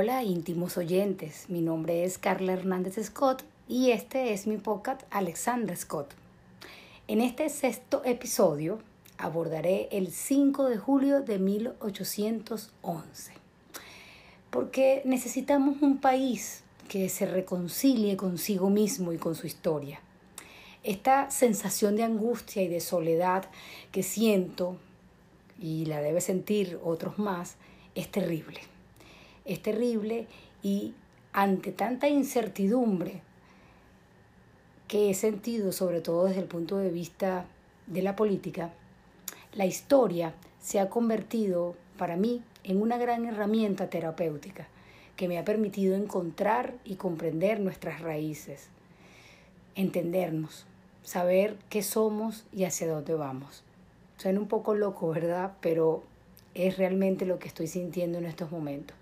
Hola íntimos oyentes, mi nombre es Carla Hernández Scott y este es mi podcast Alexandra Scott. En este sexto episodio abordaré el 5 de julio de 1811, porque necesitamos un país que se reconcilie consigo mismo y con su historia. Esta sensación de angustia y de soledad que siento, y la debe sentir otros más, es terrible. Es terrible y ante tanta incertidumbre que he sentido, sobre todo desde el punto de vista de la política, la historia se ha convertido para mí en una gran herramienta terapéutica que me ha permitido encontrar y comprender nuestras raíces, entendernos, saber qué somos y hacia dónde vamos. Suena un poco loco, ¿verdad? Pero es realmente lo que estoy sintiendo en estos momentos.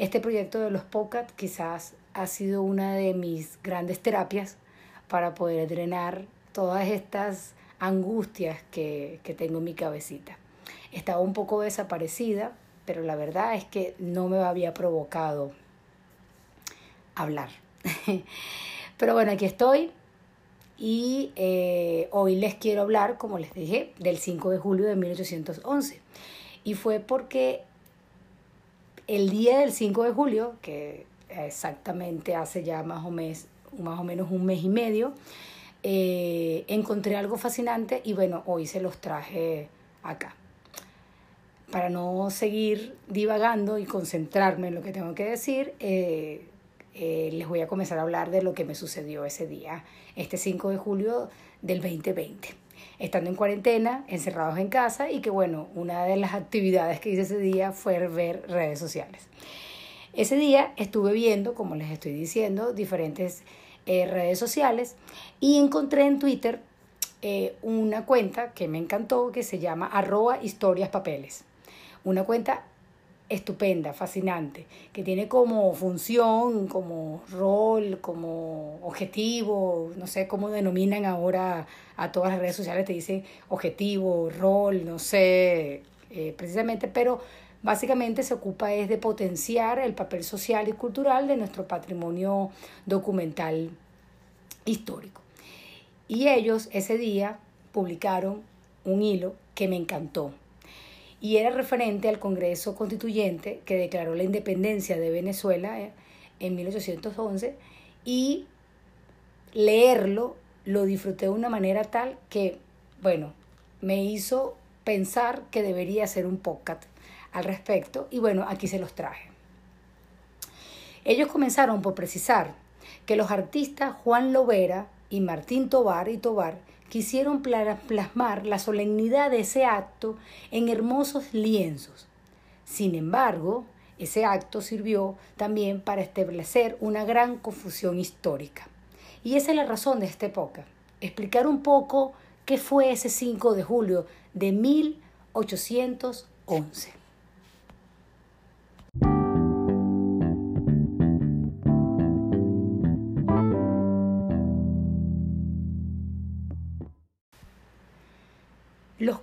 Este proyecto de los POCAT quizás ha sido una de mis grandes terapias para poder drenar todas estas angustias que, que tengo en mi cabecita. Estaba un poco desaparecida, pero la verdad es que no me había provocado hablar. pero bueno, aquí estoy y eh, hoy les quiero hablar, como les dije, del 5 de julio de 1811. Y fue porque el día del 5 de julio, que exactamente hace ya más o, mes, más o menos un mes y medio, eh, encontré algo fascinante y bueno, hoy se los traje acá para no seguir divagando y concentrarme en lo que tengo que decir, eh, eh, les voy a comenzar a hablar de lo que me sucedió ese día, este 5 de julio del 2020. Estando en cuarentena, encerrados en casa y que bueno, una de las actividades que hice ese día fue ver redes sociales. Ese día estuve viendo, como les estoy diciendo, diferentes eh, redes sociales y encontré en Twitter una cuenta que me encantó que se llama arroba historias papeles una cuenta estupenda, fascinante, que tiene como función, como rol, como objetivo, no sé cómo denominan ahora a todas las redes sociales, te dicen objetivo, rol, no sé, eh, precisamente, pero básicamente se ocupa es de potenciar el papel social y cultural de nuestro patrimonio documental histórico. Y ellos ese día publicaron un hilo que me encantó y era referente al Congreso Constituyente que declaró la independencia de Venezuela eh, en 1811 y leerlo lo disfruté de una manera tal que, bueno, me hizo pensar que debería hacer un podcast al respecto y bueno, aquí se los traje. Ellos comenzaron por precisar que los artistas Juan Lovera y Martín Tobar y Tobar quisieron plasmar la solemnidad de ese acto en hermosos lienzos. Sin embargo, ese acto sirvió también para establecer una gran confusión histórica. Y esa es la razón de esta época, explicar un poco qué fue ese 5 de julio de 1811.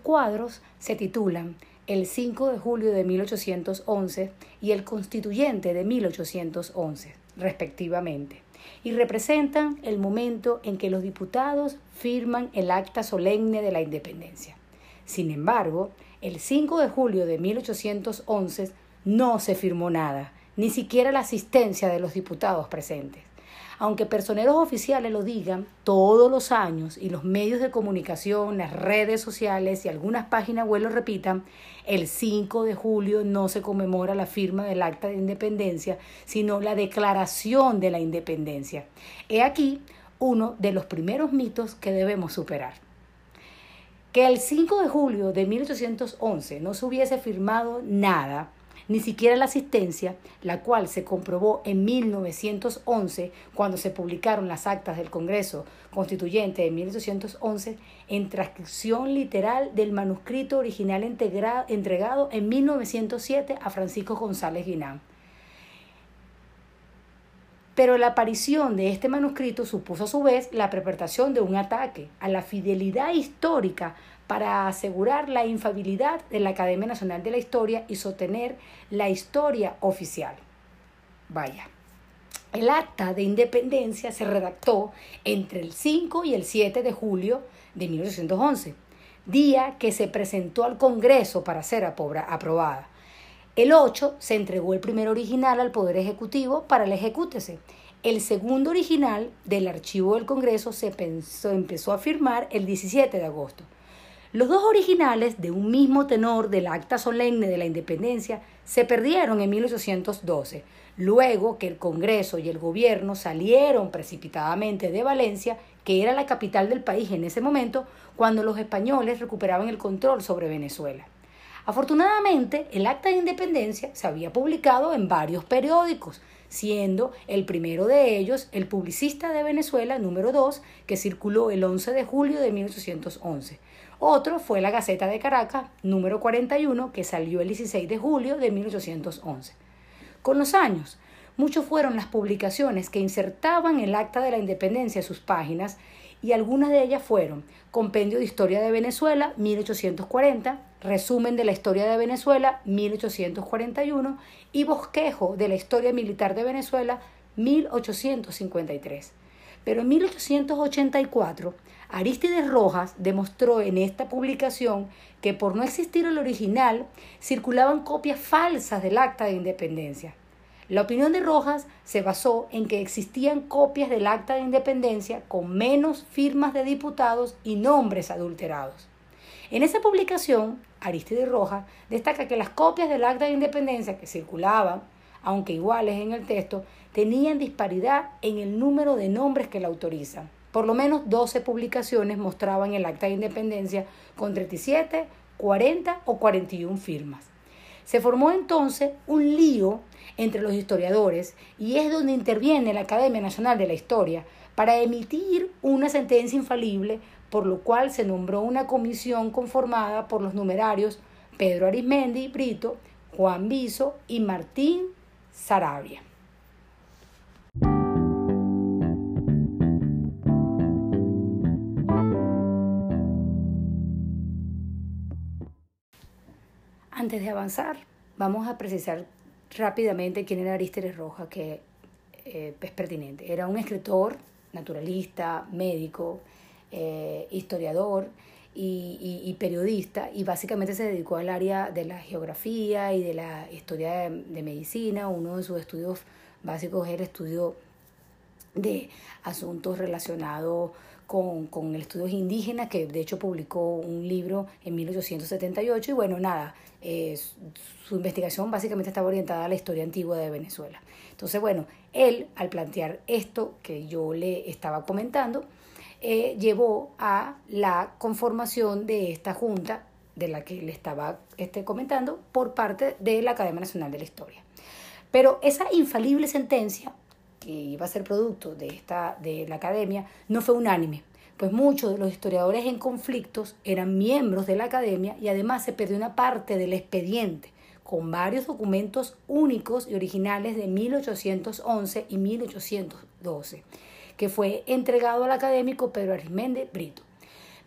Cuadros se titulan El 5 de julio de 1811 y El Constituyente de 1811, respectivamente, y representan el momento en que los diputados firman el acta solemne de la independencia. Sin embargo, el 5 de julio de 1811 no se firmó nada, ni siquiera la asistencia de los diputados presentes. Aunque personeros oficiales lo digan todos los años y los medios de comunicación, las redes sociales y algunas páginas web lo repitan, el 5 de julio no se conmemora la firma del acta de independencia, sino la declaración de la independencia. He aquí uno de los primeros mitos que debemos superar. Que el 5 de julio de 1811 no se hubiese firmado nada ni siquiera la asistencia, la cual se comprobó en 1911 cuando se publicaron las actas del Congreso Constituyente de 1811 en transcripción literal del manuscrito original entregado en 1907 a Francisco González Guinán. Pero la aparición de este manuscrito supuso a su vez la preparación de un ataque a la fidelidad histórica para asegurar la infabilidad de la Academia Nacional de la Historia y sostener la historia oficial. Vaya. El acta de independencia se redactó entre el 5 y el 7 de julio de 1811, día que se presentó al Congreso para ser aprobada. El 8 se entregó el primer original al Poder Ejecutivo para el ejecútese. El segundo original del archivo del Congreso se empezó a firmar el 17 de agosto. Los dos originales de un mismo tenor del acta solemne de la independencia se perdieron en 1812, luego que el Congreso y el gobierno salieron precipitadamente de Valencia, que era la capital del país en ese momento, cuando los españoles recuperaban el control sobre Venezuela. Afortunadamente, el acta de independencia se había publicado en varios periódicos, siendo el primero de ellos el Publicista de Venezuela número 2, que circuló el 11 de julio de 1811. Otro fue la Gaceta de Caracas número 41, que salió el 16 de julio de 1811. Con los años, muchos fueron las publicaciones que insertaban el acta de la independencia en sus páginas y algunas de ellas fueron Compendio de Historia de Venezuela 1840, Resumen de la Historia de Venezuela 1841 y Bosquejo de la Historia Militar de Venezuela 1853. Pero en 1884, Aristides Rojas demostró en esta publicación que por no existir el original, circulaban copias falsas del Acta de Independencia. La opinión de Rojas se basó en que existían copias del Acta de Independencia con menos firmas de diputados y nombres adulterados. En esa publicación, Aristides Rojas destaca que las copias del Acta de Independencia que circulaban, aunque iguales en el texto, tenían disparidad en el número de nombres que la autorizan. Por lo menos 12 publicaciones mostraban el Acta de Independencia con 37, 40 o 41 firmas. Se formó entonces un lío entre los historiadores y es donde interviene la Academia Nacional de la Historia para emitir una sentencia infalible, por lo cual se nombró una comisión conformada por los numerarios Pedro Arismendi Brito, Juan Viso y Martín Sarabia. Antes de avanzar, vamos a precisar rápidamente quién era Arísteres Rojas, que eh, es pertinente. Era un escritor, naturalista, médico, eh, historiador y, periodista, y básicamente se dedicó al área de la geografía y de la historia de, medicina. Uno de sus estudios básicos era el estudio de asuntos relacionados con, con estudios indígenas, que de hecho publicó un libro en 1878, y bueno, nada, eh, su investigación básicamente estaba orientada a la historia antigua de Venezuela. Entonces, bueno, él al plantear esto que yo le estaba comentando, eh, llevó a la conformación de esta junta de la que le estaba este, comentando por parte de la Academia Nacional de la Historia. Pero esa infalible sentencia que iba a ser producto de, esta, de la academia no fue unánime pues muchos de los historiadores en conflictos eran miembros de la academia y además se perdió una parte del expediente con varios documentos únicos y originales de 1811 y 1812, que fue entregado al académico Pedro Arismendi Brito.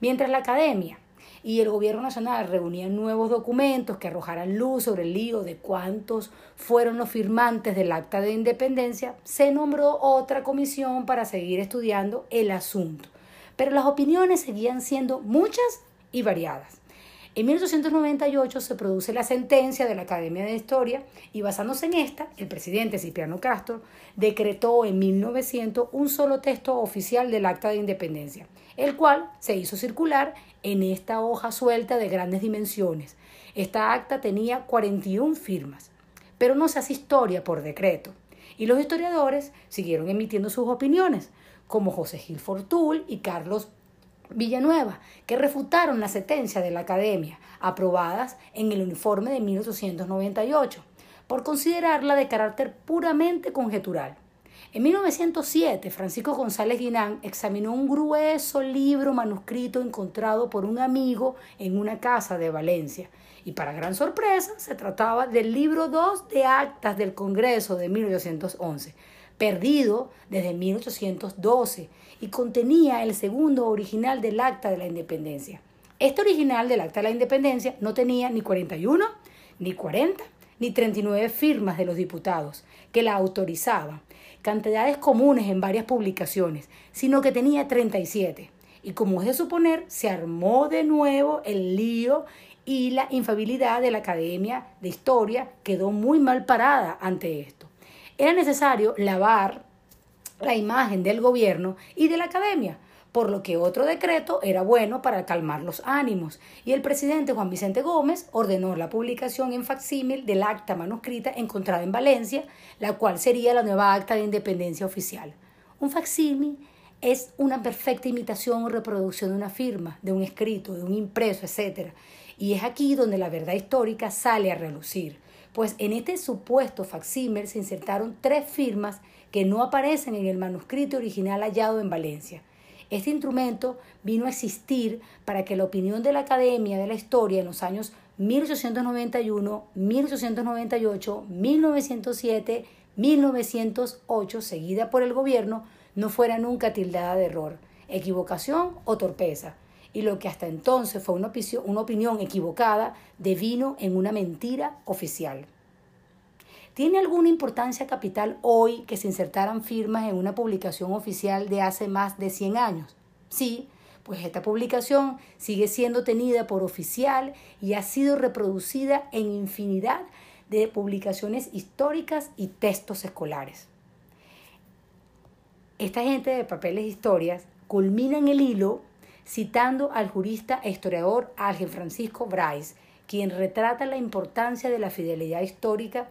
Mientras la academia y el gobierno nacional reunían nuevos documentos que arrojaran luz sobre el lío de cuántos fueron los firmantes del acta de independencia, se nombró otra comisión para seguir estudiando el asunto pero las opiniones seguían siendo muchas y variadas. En 1898 se produce la sentencia de la Academia de Historia y basándose en esta, el presidente Cipriano Castro decretó en 1900 un solo texto oficial del Acta de Independencia, el cual se hizo circular en esta hoja suelta de grandes dimensiones. Esta acta tenía 41 firmas, pero no se hace historia por decreto. Y los historiadores siguieron emitiendo sus opiniones, como José Gil Fortul y Carlos Villanueva, que refutaron la sentencia de la Academia, aprobadas en el uniforme de 1898, por considerarla de carácter puramente conjetural. En 1907, Francisco González Guinán examinó un grueso libro manuscrito encontrado por un amigo en una casa de Valencia. Y para gran sorpresa, se trataba del libro 2 de actas del Congreso de 1811, perdido desde 1812 y contenía el segundo original del Acta de la Independencia. Este original del Acta de la Independencia no tenía ni 41, ni 40, ni 39 firmas de los diputados que la autorizaban, cantidades comunes en varias publicaciones, sino que tenía 37. Y como es de suponer, se armó de nuevo el lío y la infabilidad de la Academia de Historia quedó muy mal parada ante esto. Era necesario lavar la imagen del gobierno y de la Academia, por lo que otro decreto era bueno para calmar los ánimos, y el presidente Juan Vicente Gómez ordenó la publicación en facsímil del acta manuscrita encontrada en Valencia, la cual sería la nueva acta de independencia oficial. Un facsímil es una perfecta imitación o reproducción de una firma, de un escrito, de un impreso, etc. Y es aquí donde la verdad histórica sale a relucir, pues en este supuesto facsímil se insertaron tres firmas que no aparecen en el manuscrito original hallado en Valencia. Este instrumento vino a existir para que la opinión de la Academia de la Historia en los años 1891, 1898, 1907, 1908, seguida por el gobierno, no fuera nunca tildada de error, equivocación o torpeza, y lo que hasta entonces fue una, una opinión equivocada devino en una mentira oficial. ¿Tiene alguna importancia capital hoy que se insertaran firmas en una publicación oficial de hace más de 100 años? Sí, pues esta publicación sigue siendo tenida por oficial y ha sido reproducida en infinidad de publicaciones históricas y textos escolares. Esta gente de papeles e historias culminan el hilo citando al jurista e historiador Ángel Francisco Bryce, quien retrata la importancia de la fidelidad histórica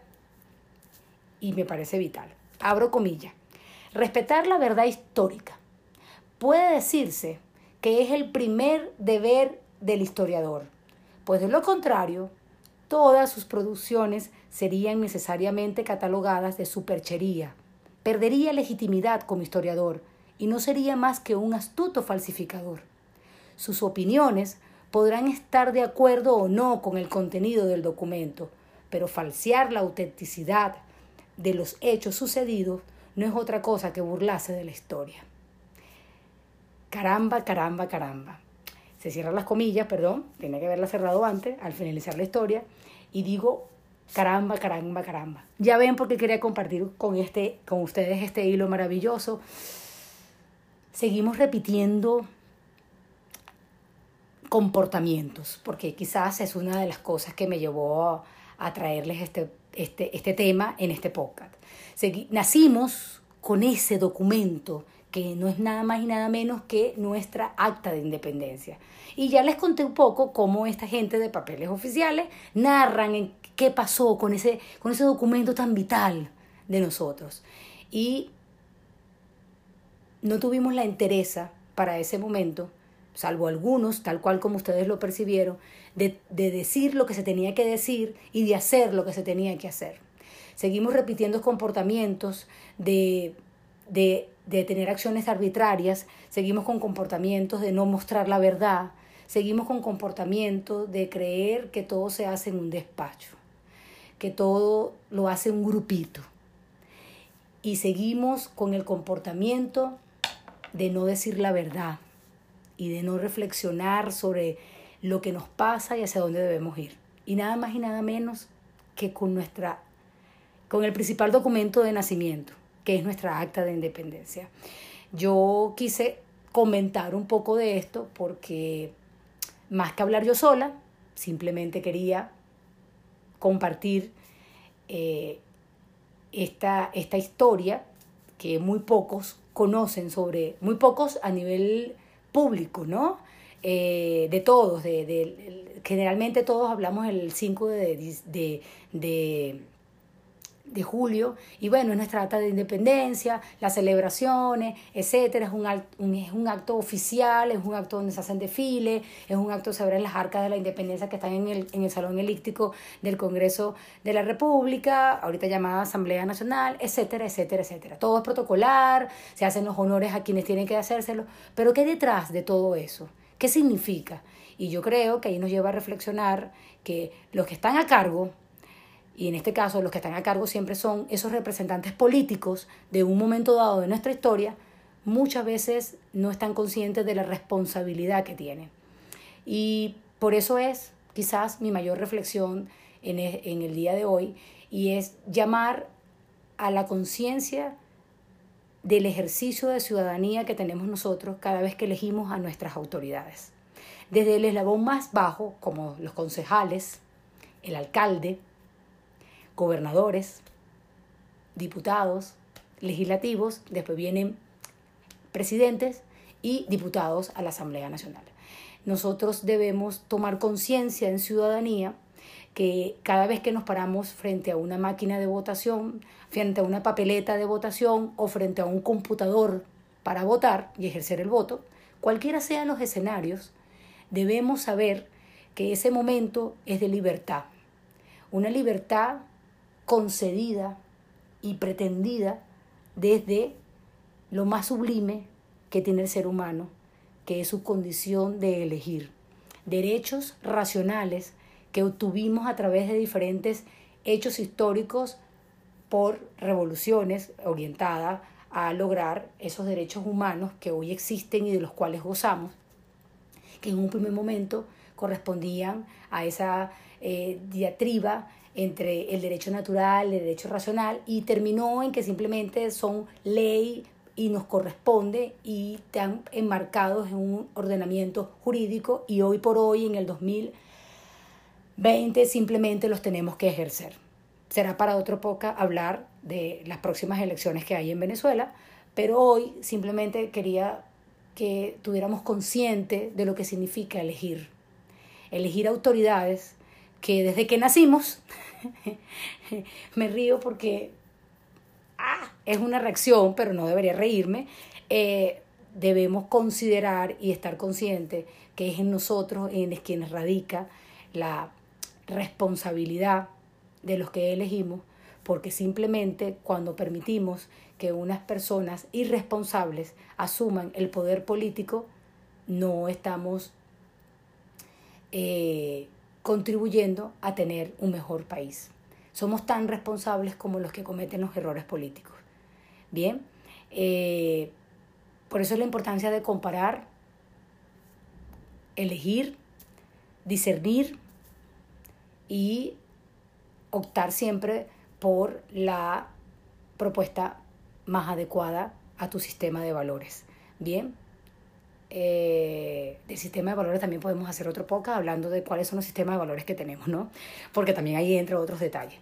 y me parece vital. Abro comillas. Respetar la verdad histórica. Puede decirse que es el primer deber del historiador, pues de lo contrario, todas sus producciones serían necesariamente catalogadas de superchería, perdería legitimidad como historiador y no sería más que un astuto falsificador. Sus opiniones podrán estar de acuerdo o no con el contenido del documento, pero falsear la autenticidad, de los hechos sucedidos no es otra cosa que burlarse de la historia. Caramba, caramba, caramba. Se cierran las comillas, perdón, tenía que haberla cerrado antes, al finalizar la historia, y digo, caramba, caramba, caramba. Ya ven por qué quería compartir con, este, con ustedes este hilo maravilloso. Seguimos repitiendo comportamientos, porque quizás es una de las cosas que me llevó a traerles este este, este tema en este podcast. nacimos con ese documento que no es nada más y nada menos que nuestra acta de independencia. Y ya les conté un poco cómo esta gente de papeles oficiales narran en qué pasó con ese, con ese documento tan vital de nosotros. Y no tuvimos la entereza para ese momento, salvo algunos, tal cual como ustedes lo percibieron, de, decir lo que se tenía que decir y de hacer lo que se tenía que hacer. Seguimos repitiendo comportamientos de, de, de tener acciones arbitrarias, seguimos con comportamientos de no mostrar la verdad, seguimos con comportamientos de creer que todo se hace en un despacho, que todo lo hace un grupito. Y seguimos con el comportamiento de no decir la verdad y de no reflexionar sobre lo que nos pasa y hacia dónde debemos ir. Y nada más y nada menos que con nuestra con el principal documento de nacimiento, que es nuestra acta de independencia. Yo quise comentar un poco de esto porque más que hablar yo sola, simplemente quería compartir eh, esta, esta historia que muy pocos conocen sobre, muy pocos a nivel público, ¿no? Eh, de todos, de, de, generalmente todos hablamos el 5 de, de, de, julio, y bueno, es nuestra data de independencia, las celebraciones, etcétera, es un, un, es un acto oficial, es un acto donde se hacen desfiles, es un acto sobre las arcas de la independencia que están en el, en el Salón Elíptico del Congreso de la República, ahorita llamada Asamblea Nacional, etcétera, etcétera, etcétera. Todo es protocolar, se hacen los honores a quienes tienen que hacérselo, pero ¿qué detrás de todo eso? ¿Qué significa? Y yo creo que ahí nos lleva a reflexionar que los que están a cargo, y en este caso los que están a cargo siempre son esos representantes políticos de un momento dado de nuestra historia, muchas veces no están conscientes de la responsabilidad que tienen. Y por eso es quizás mi mayor reflexión en e, el día de hoy y es llamar a la conciencia del ejercicio de ciudadanía que tenemos nosotros cada vez que elegimos a nuestras autoridades. Desde el eslabón más bajo, como los concejales, el alcalde, gobernadores, diputados, legislativos, después vienen presidentes y diputados a la Asamblea Nacional. Nosotros debemos tomar conciencia en ciudadanía que cada vez que nos paramos frente a una máquina de votación, frente a una papeleta de votación o frente a un computador para votar y ejercer el voto, cualquiera sean los escenarios, debemos saber que ese momento es de libertad. Una libertad concedida y pretendida desde lo más sublime que tiene el ser humano, que es su condición de elegir. Derechos racionales que obtuvimos a través de diferentes hechos históricos por revoluciones orientadas a lograr esos derechos humanos que hoy existen y de los cuales gozamos, que en un primer momento correspondían a esa eh, diatriba entre el derecho natural, el derecho racional, y terminó en que simplemente son ley y nos corresponde y están enmarcados en un ordenamiento jurídico y hoy por hoy, en el 2020, simplemente los tenemos que ejercer. Será para otro poca hablar de las próximas elecciones que hay en Venezuela, pero hoy simplemente quería que tuviéramos consciente de lo que significa elegir. Elegir autoridades que desde que nacimos, me río porque ah, es una reacción, pero no debería reírme, eh, debemos considerar y estar conscientes que es en nosotros en quienes radica la responsabilidad de los que elegimos, porque simplemente cuando permitimos que unas personas irresponsables asuman el poder político, no estamos eh, contribuyendo a tener un mejor país. Somos tan responsables como los que cometen los errores políticos. Bien, eh, por eso es la importancia de comparar, elegir, discernir y optar siempre por la propuesta más adecuada a tu sistema de valores. Bien, eh, del sistema de valores también podemos hacer otro poco hablando de cuáles son los sistemas de valores que tenemos, ¿no? Porque también ahí entra otros detalles.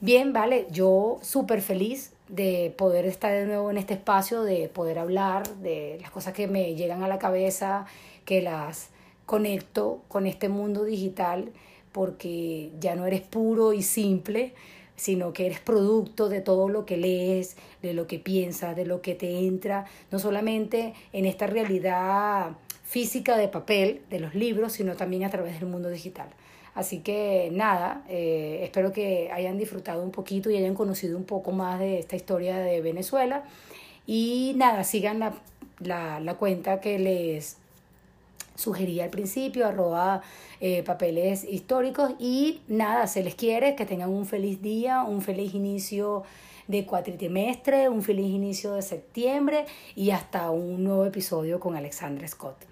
Bien, vale, yo súper feliz de poder estar de nuevo en este espacio, de poder hablar de las cosas que me llegan a la cabeza, que las conecto con este mundo digital, porque ya no eres puro y simple, sino que eres producto de todo lo que lees, de lo que piensas, de lo que te entra, no solamente en esta realidad física de papel, de los libros, sino también a través del mundo digital. Así que nada, eh, espero que hayan disfrutado un poquito y hayan conocido un poco más de esta historia de Venezuela. Y nada, sigan la, la, la cuenta que les sugería al principio, arroba eh, papeles históricos y nada, se les quiere que tengan un feliz día, un feliz inicio de cuatrimestre, un feliz inicio de septiembre y hasta un nuevo episodio con Alexandra Scott.